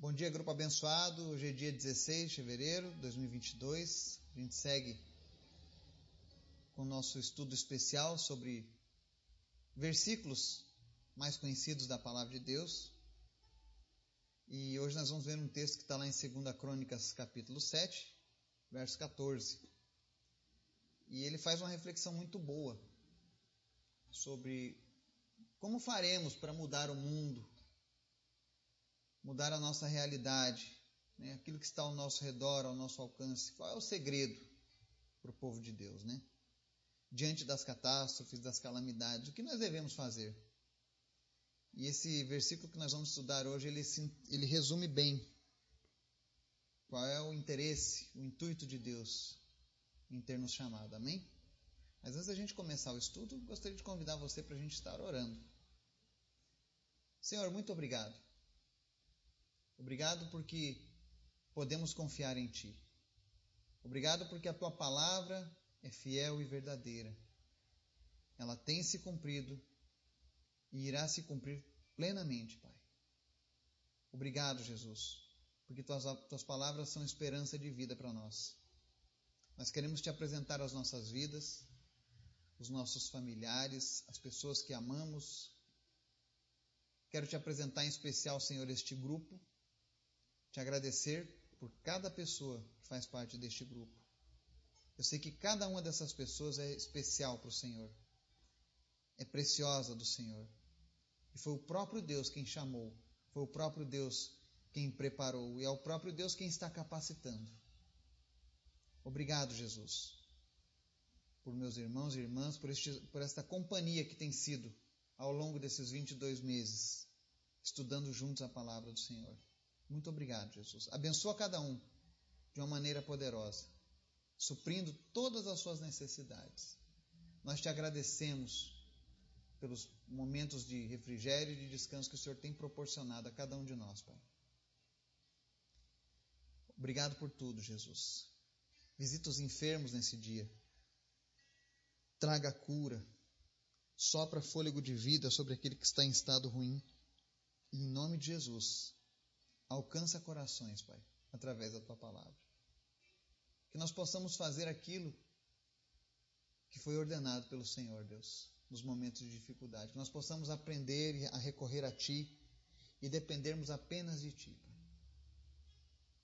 Bom dia, grupo abençoado. Hoje é dia 16 de fevereiro de 2022. A gente segue com o nosso estudo especial sobre versículos mais conhecidos da palavra de Deus. E hoje nós vamos ver um texto que está lá em 2 Crônicas, capítulo 7, verso 14. E ele faz uma reflexão muito boa sobre como faremos para mudar o mundo mudar a nossa realidade, né? aquilo que está ao nosso redor, ao nosso alcance. Qual é o segredo para o povo de Deus, né? Diante das catástrofes, das calamidades, o que nós devemos fazer? E esse versículo que nós vamos estudar hoje, ele, ele resume bem qual é o interesse, o intuito de Deus em ter nos chamado. Amém? Mas antes da gente começar o estudo, gostaria de convidar você para a gente estar orando. Senhor, muito obrigado Obrigado porque podemos confiar em Ti. Obrigado porque a Tua palavra é fiel e verdadeira. Ela tem se cumprido e irá se cumprir plenamente, Pai. Obrigado, Jesus, porque tuas, tuas palavras são esperança de vida para nós. Nós queremos te apresentar as nossas vidas, os nossos familiares, as pessoas que amamos. Quero te apresentar em especial, Senhor, este grupo te agradecer por cada pessoa que faz parte deste grupo. Eu sei que cada uma dessas pessoas é especial para o Senhor, é preciosa do Senhor. E foi o próprio Deus quem chamou, foi o próprio Deus quem preparou, e é o próprio Deus quem está capacitando. Obrigado, Jesus, por meus irmãos e irmãs, por, este, por esta companhia que tem sido ao longo desses 22 meses, estudando juntos a palavra do Senhor. Muito obrigado, Jesus. Abençoa cada um de uma maneira poderosa, suprindo todas as suas necessidades. Nós te agradecemos pelos momentos de refrigério e de descanso que o Senhor tem proporcionado a cada um de nós, Pai. Obrigado por tudo, Jesus. Visita os enfermos nesse dia. Traga cura. Sopra fôlego de vida sobre aquele que está em estado ruim. em nome de Jesus, Alcança corações, Pai, através da tua palavra. Que nós possamos fazer aquilo que foi ordenado pelo Senhor, Deus, nos momentos de dificuldade. Que nós possamos aprender a recorrer a Ti e dependermos apenas de Ti, Pai.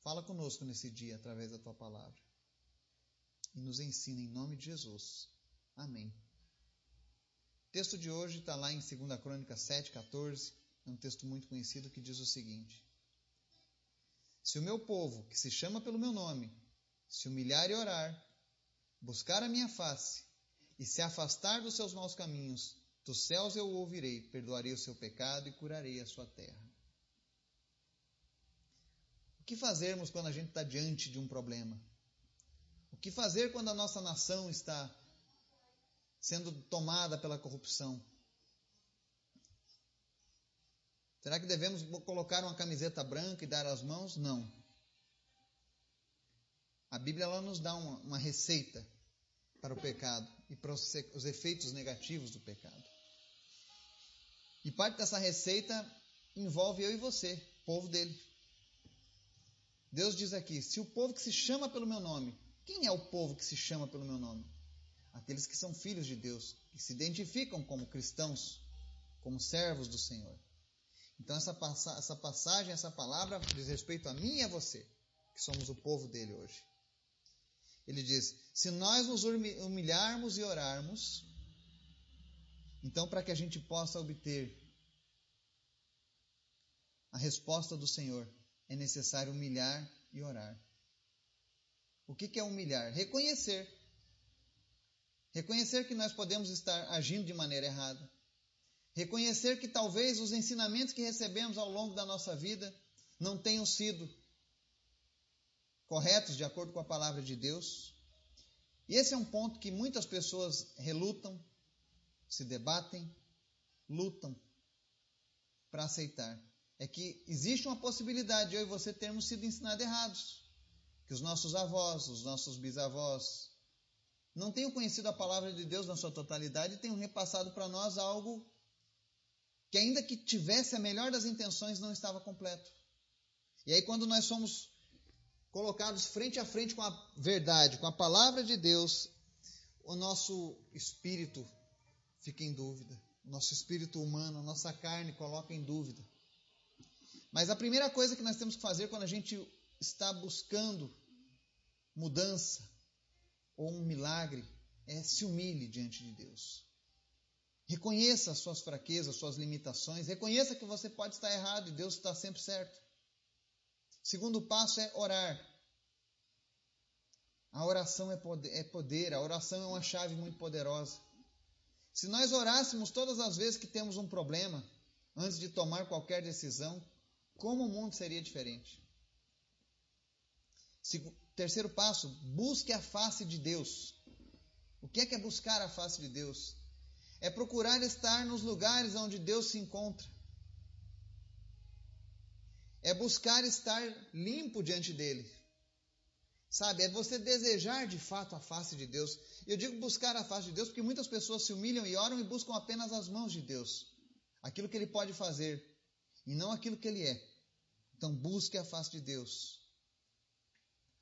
Fala conosco nesse dia através da tua palavra. E nos ensina em nome de Jesus. Amém. O texto de hoje está lá em 2 Crônica 7, 14. É um texto muito conhecido que diz o seguinte: se o meu povo, que se chama pelo meu nome, se humilhar e orar, buscar a minha face e se afastar dos seus maus caminhos, dos céus eu o ouvirei, perdoarei o seu pecado e curarei a sua terra. O que fazermos quando a gente está diante de um problema? O que fazer quando a nossa nação está sendo tomada pela corrupção? Será que devemos colocar uma camiseta branca e dar as mãos? Não. A Bíblia ela nos dá uma, uma receita para o pecado e para os, os efeitos negativos do pecado. E parte dessa receita envolve eu e você, povo dele. Deus diz aqui: se o povo que se chama pelo meu nome, quem é o povo que se chama pelo meu nome? Aqueles que são filhos de Deus, que se identificam como cristãos, como servos do Senhor. Então, essa, essa passagem, essa palavra diz respeito a mim e a você, que somos o povo dele hoje. Ele diz: se nós nos humilharmos e orarmos, então, para que a gente possa obter a resposta do Senhor, é necessário humilhar e orar. O que é humilhar? Reconhecer. Reconhecer que nós podemos estar agindo de maneira errada. Reconhecer que talvez os ensinamentos que recebemos ao longo da nossa vida não tenham sido corretos de acordo com a palavra de Deus. E esse é um ponto que muitas pessoas relutam, se debatem, lutam para aceitar. É que existe uma possibilidade de eu e você termos sido ensinados errados. Que os nossos avós, os nossos bisavós, não tenham conhecido a palavra de Deus na sua totalidade e tenham repassado para nós algo que ainda que tivesse a melhor das intenções, não estava completo. E aí, quando nós somos colocados frente a frente com a verdade, com a palavra de Deus, o nosso espírito fica em dúvida, o nosso espírito humano, a nossa carne coloca em dúvida. Mas a primeira coisa que nós temos que fazer quando a gente está buscando mudança ou um milagre é se humilhe diante de Deus. Reconheça as suas fraquezas, suas limitações. Reconheça que você pode estar errado e Deus está sempre certo. Segundo passo é orar. A oração é poder, é poder, a oração é uma chave muito poderosa. Se nós orássemos todas as vezes que temos um problema, antes de tomar qualquer decisão, como o mundo seria diferente? Terceiro passo, busque a face de Deus. O que é, que é buscar a face de Deus? É procurar estar nos lugares onde Deus se encontra. É buscar estar limpo diante dele. Sabe, é você desejar de fato a face de Deus. Eu digo buscar a face de Deus porque muitas pessoas se humilham e oram e buscam apenas as mãos de Deus. Aquilo que ele pode fazer e não aquilo que ele é. Então busque a face de Deus.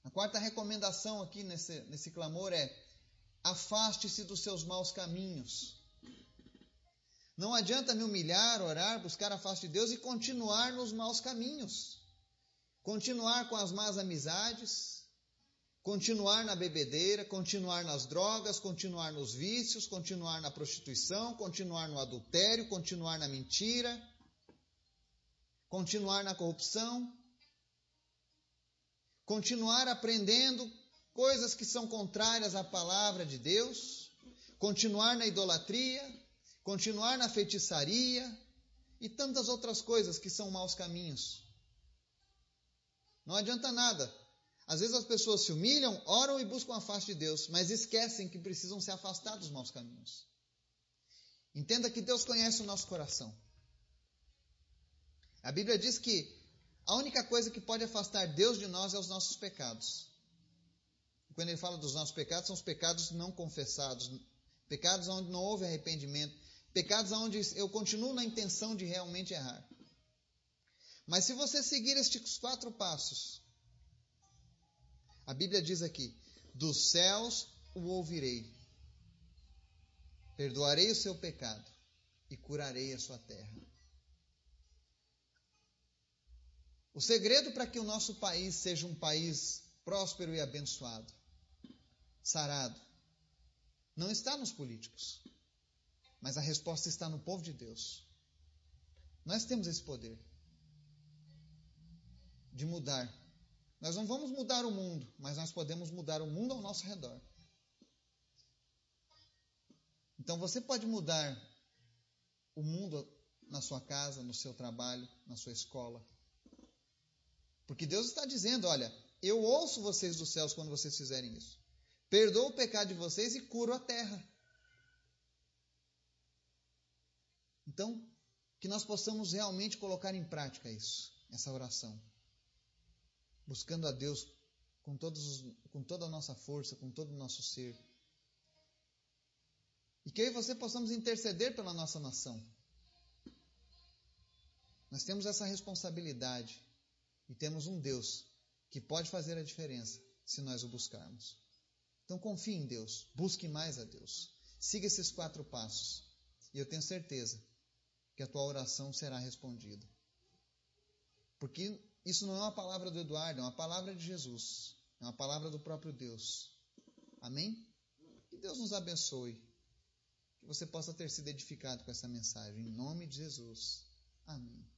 A quarta recomendação aqui nesse, nesse clamor é: afaste-se dos seus maus caminhos. Não adianta me humilhar, orar, buscar a face de Deus e continuar nos maus caminhos. Continuar com as más amizades, continuar na bebedeira, continuar nas drogas, continuar nos vícios, continuar na prostituição, continuar no adultério, continuar na mentira, continuar na corrupção continuar aprendendo coisas que são contrárias à palavra de Deus, continuar na idolatria, continuar na feitiçaria e tantas outras coisas que são maus caminhos. Não adianta nada. Às vezes as pessoas se humilham, oram e buscam a face de Deus, mas esquecem que precisam se afastar dos maus caminhos. Entenda que Deus conhece o nosso coração. A Bíblia diz que a única coisa que pode afastar Deus de nós é os nossos pecados. Quando ele fala dos nossos pecados, são os pecados não confessados, pecados onde não houve arrependimento, pecados onde eu continuo na intenção de realmente errar. Mas se você seguir estes quatro passos, a Bíblia diz aqui: dos céus o ouvirei, perdoarei o seu pecado e curarei a sua terra. O segredo para que o nosso país seja um país próspero e abençoado, sarado, não está nos políticos, mas a resposta está no povo de Deus. Nós temos esse poder de mudar. Nós não vamos mudar o mundo, mas nós podemos mudar o mundo ao nosso redor. Então você pode mudar o mundo na sua casa, no seu trabalho, na sua escola, porque Deus está dizendo: olha, eu ouço vocês dos céus quando vocês fizerem isso. Perdoo o pecado de vocês e curo a terra. Então, que nós possamos realmente colocar em prática isso, essa oração. Buscando a Deus com, todos, com toda a nossa força, com todo o nosso ser. E que eu e você possamos interceder pela nossa nação. Nós temos essa responsabilidade e temos um Deus que pode fazer a diferença se nós o buscarmos. Então confie em Deus, busque mais a Deus. Siga esses quatro passos e eu tenho certeza que a tua oração será respondida. Porque isso não é uma palavra do Eduardo, é uma palavra de Jesus, é uma palavra do próprio Deus. Amém? Que Deus nos abençoe. Que você possa ter sido edificado com essa mensagem. Em nome de Jesus. Amém.